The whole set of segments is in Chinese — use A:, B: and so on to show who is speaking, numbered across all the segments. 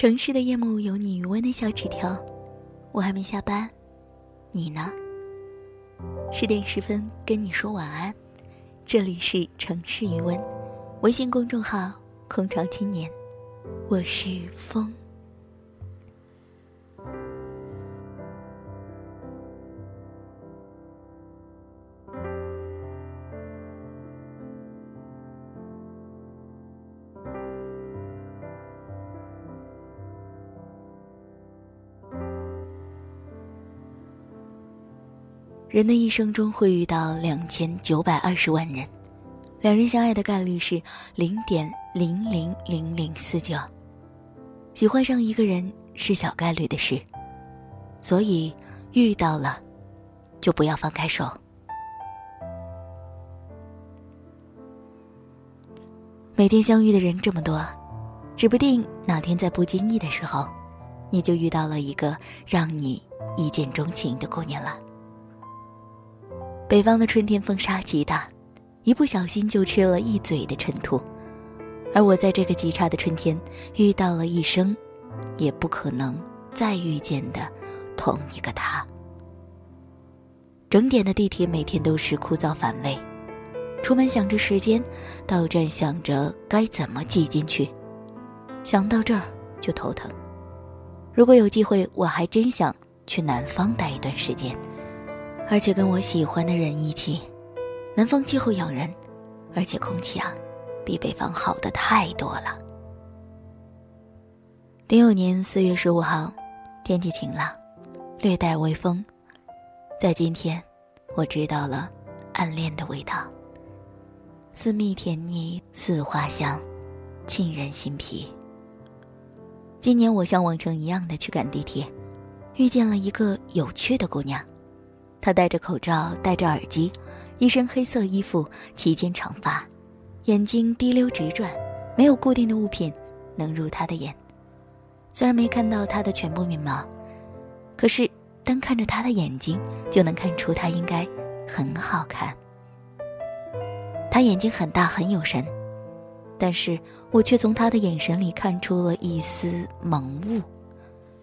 A: 城市的夜幕有你余温的小纸条，我还没下班，你呢？十点十分跟你说晚安，这里是城市余温，微信公众号空巢青年，我是风。人的一生中会遇到两千九百二十万人，两人相爱的概率是零点零零零零四九，喜欢上一个人是小概率的事，所以遇到了，就不要放开手。每天相遇的人这么多，指不定哪天在不经意的时候，你就遇到了一个让你一见钟情的姑娘了。北方的春天风沙极大，一不小心就吃了一嘴的尘土，而我在这个极差的春天遇到了一生，也不可能再遇见的同一个他。整点的地铁每天都是枯燥乏味，出门想着时间，到站想着该怎么挤进去，想到这儿就头疼。如果有机会，我还真想去南方待一段时间。而且跟我喜欢的人一起，南方气候养人，而且空气啊，比北方好的太多了。丁酉年四月十五号，天气晴朗，略带微风。在今天，我知道了暗恋的味道，似蜜甜腻，似花香，沁人心脾。今年我像往常一样的去赶地铁，遇见了一个有趣的姑娘。他戴着口罩，戴着耳机，一身黑色衣服，齐肩长发，眼睛滴溜直转，没有固定的物品能入他的眼。虽然没看到他的全部面貌，可是单看着他的眼睛，就能看出他应该很好看。他眼睛很大，很有神，但是我却从他的眼神里看出了一丝蒙雾，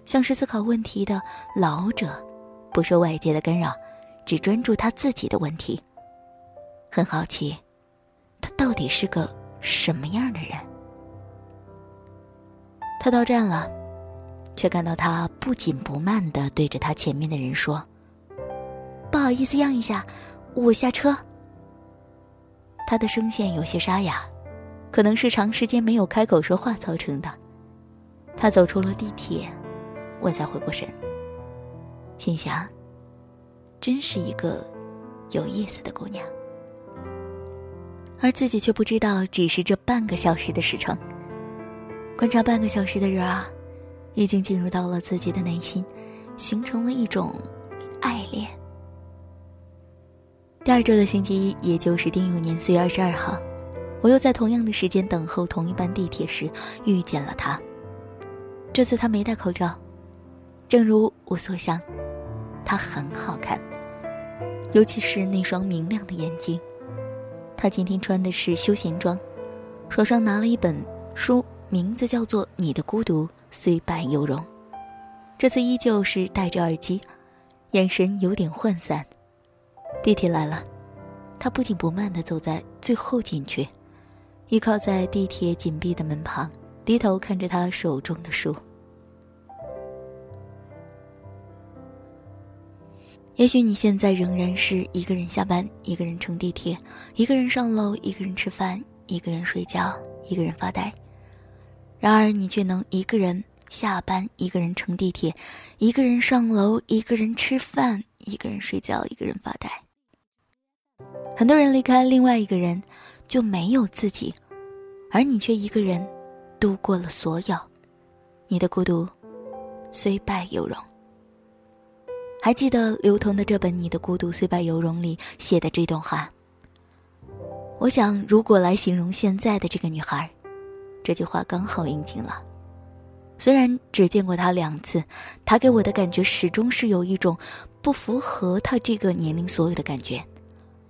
A: 像是思考问题的老者，不受外界的干扰。只专注他自己的问题。很好奇，他到底是个什么样的人？他到站了，却看到他不紧不慢的对着他前面的人说：“不好意思，让一下，我下车。”他的声线有些沙哑，可能是长时间没有开口说话造成的。他走出了地铁，我才回过神，心想。真是一个有意思的姑娘，而自己却不知道，只是这半个小时的时程。观察半个小时的人啊，已经进入到了自己的内心，形成了一种爱恋。第二周的星期一，也就是丁酉年四月二十二号，我又在同样的时间等候同一班地铁时遇见了他。这次他没戴口罩，正如我所想。她很好看，尤其是那双明亮的眼睛。她今天穿的是休闲装，手上拿了一本书，名字叫做《你的孤独虽败犹荣》。这次依旧是戴着耳机，眼神有点涣散。地铁来了，她不紧不慢地走在最后进去，依靠在地铁紧闭的门旁，低头看着他手中的书。也许你现在仍然是一个人下班，一个人乘地铁，一个人上楼，一个人吃饭，一个人睡觉，一个人发呆。然而，你却能一个人下班，一个人乘地铁，一个人上楼，一个人吃饭，一个人睡觉，一个人发呆。很多人离开另外一个人，就没有自己，而你却一个人度过了所有。你的孤独，虽败犹荣。还记得刘同的这本《你的孤独虽败犹荣》里写的这段话。我想，如果来形容现在的这个女孩，这句话刚好应景了。虽然只见过她两次，她给我的感觉始终是有一种不符合她这个年龄所有的感觉，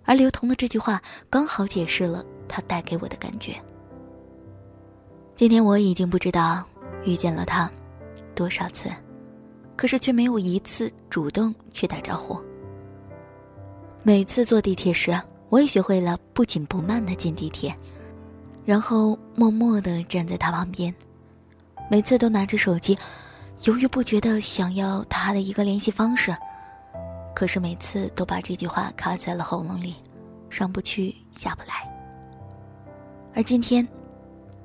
A: 而刘同的这句话刚好解释了她带给我的感觉。今天我已经不知道遇见了他多少次，可是却没有一次主动去打招呼。每次坐地铁时，我也学会了不紧不慢的进地铁，然后默默的站在他旁边，每次都拿着手机，犹豫不决的想要他的一个联系方式，可是每次都把这句话卡在了喉咙里，上不去下不来。而今天，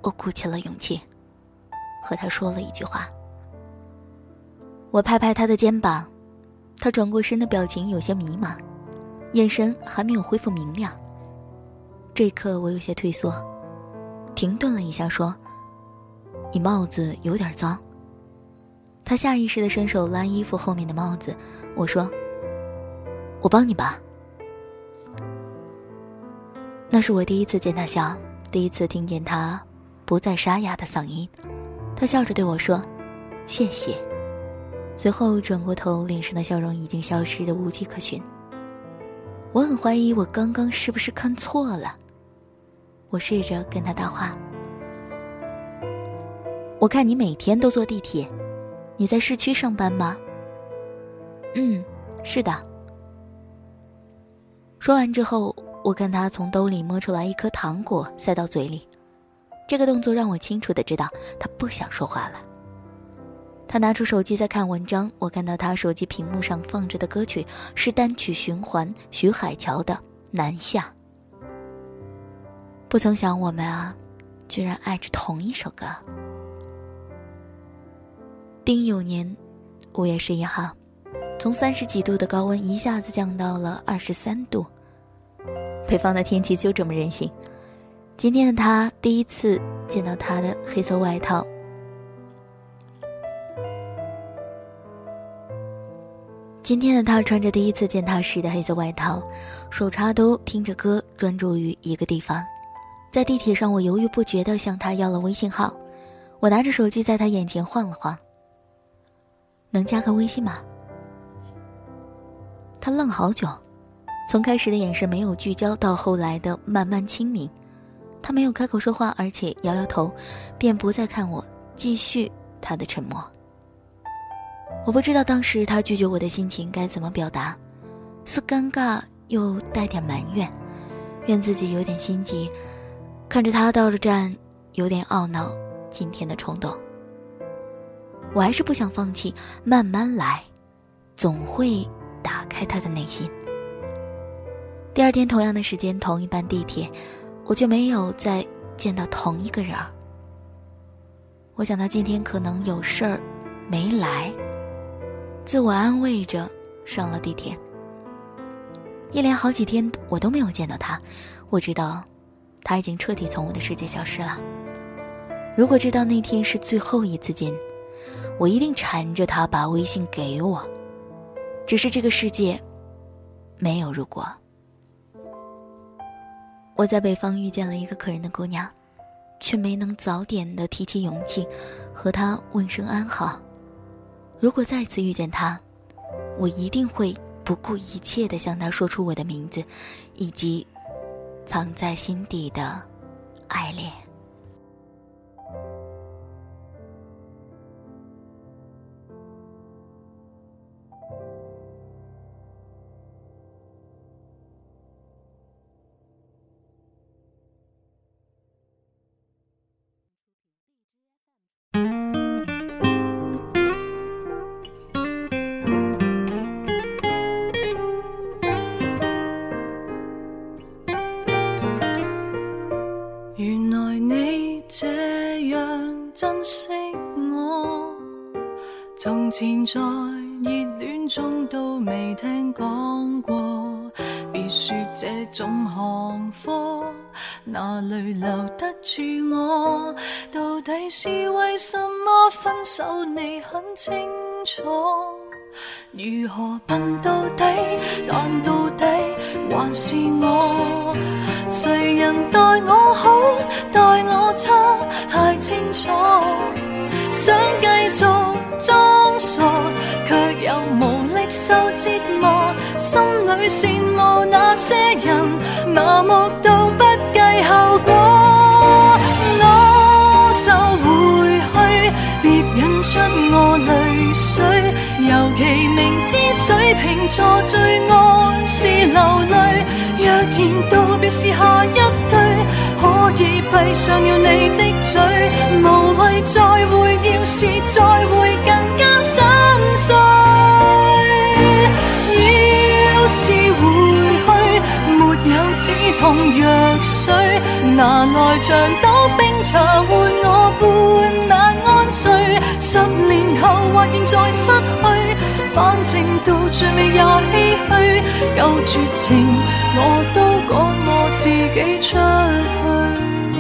A: 我鼓起了勇气。和他说了一句话，我拍拍他的肩膀，他转过身的表情有些迷茫，眼神还没有恢复明亮。这一刻，我有些退缩，停顿了一下，说：“你帽子有点脏。”他下意识的伸手拉衣服后面的帽子，我说：“我帮你吧。”那是我第一次见他笑，第一次听见他不再沙哑的嗓音。他笑着对我说：“谢谢。”随后转过头，脸上的笑容已经消失的无迹可寻。我很怀疑我刚刚是不是看错了。我试着跟他搭话：“我看你每天都坐地铁，你在市区上班吗？”“嗯，是的。”说完之后，我看他从兜里摸出来一颗糖果，塞到嘴里。这个动作让我清楚的知道他不想说话了。他拿出手机在看文章，我看到他手机屏幕上放着的歌曲是单曲循环徐海乔的《南下》。不曾想我们啊，居然爱着同一首歌。丁酉年五月十一号，从三十几度的高温一下子降到了二十三度。北方的天气就这么任性。今天的他第一次见到他的黑色外套。今天的他穿着第一次见他时的黑色外套，手插兜，听着歌，专注于一个地方。在地铁上，我犹豫不决的向他要了微信号。我拿着手机在他眼前晃了晃。能加个微信吗？他愣好久，从开始的眼神没有聚焦，到后来的慢慢清明。他没有开口说话，而且摇摇头，便不再看我，继续他的沉默。我不知道当时他拒绝我的心情该怎么表达，似尴尬又带点埋怨，怨自己有点心急，看着他到了站，有点懊恼今天的冲动。我还是不想放弃，慢慢来，总会打开他的内心。第二天同样的时间，同一班地铁。我就没有再见到同一个人儿。我想他今天可能有事儿，没来，自我安慰着上了地铁。一连好几天我都没有见到他，我知道他已经彻底从我的世界消失了。如果知道那天是最后一次见，我一定缠着他把微信给我。只是这个世界没有如果。我在北方遇见了一个可人的姑娘，却没能早点的提起勇气和她问声安好。如果再次遇见他，我一定会不顾一切的向他说出我的名字，以及藏在心底的爱恋。
B: 前在热恋中都未听讲过，别说这种行货哪里留得住我？到底是为什么分手？你很清楚。如何笨到底？但到底还是我？谁人待我好，待我差，太清楚。想继续羡慕那些人，麻木到不计后果。我就回去。别引出我淚水。尤其明知水瓶座最愛是流淚，若然道別是下一句，可以閉上了你的嘴，無謂再會，要是再會止痛藥水，拿来像倒冰茶换我半晚安睡。十年后或现在失去，反正到最尾也唏嘘。够绝情，我都趕我自己出去。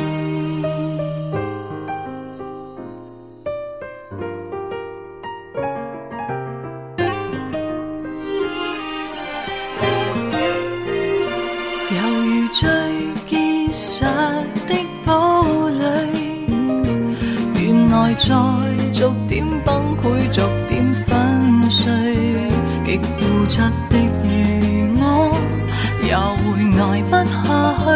B: 原來在逐點崩潰，逐點粉碎。極固執的如我，也會捱不下去。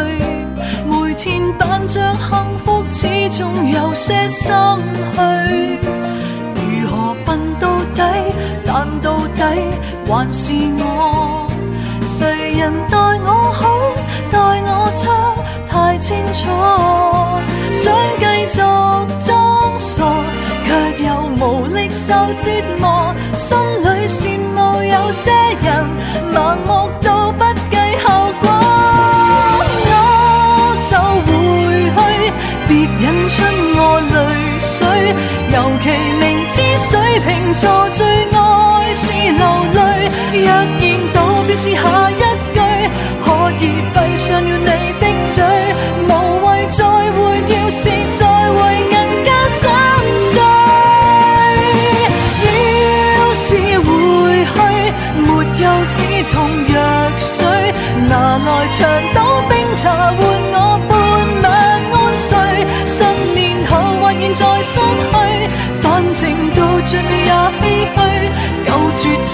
B: 每天扮着幸福，始終有些心虛。如何笨到底？但到底還是我。错最爱是流泪，若然道别是下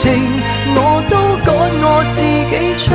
B: 情，我都赶我自己出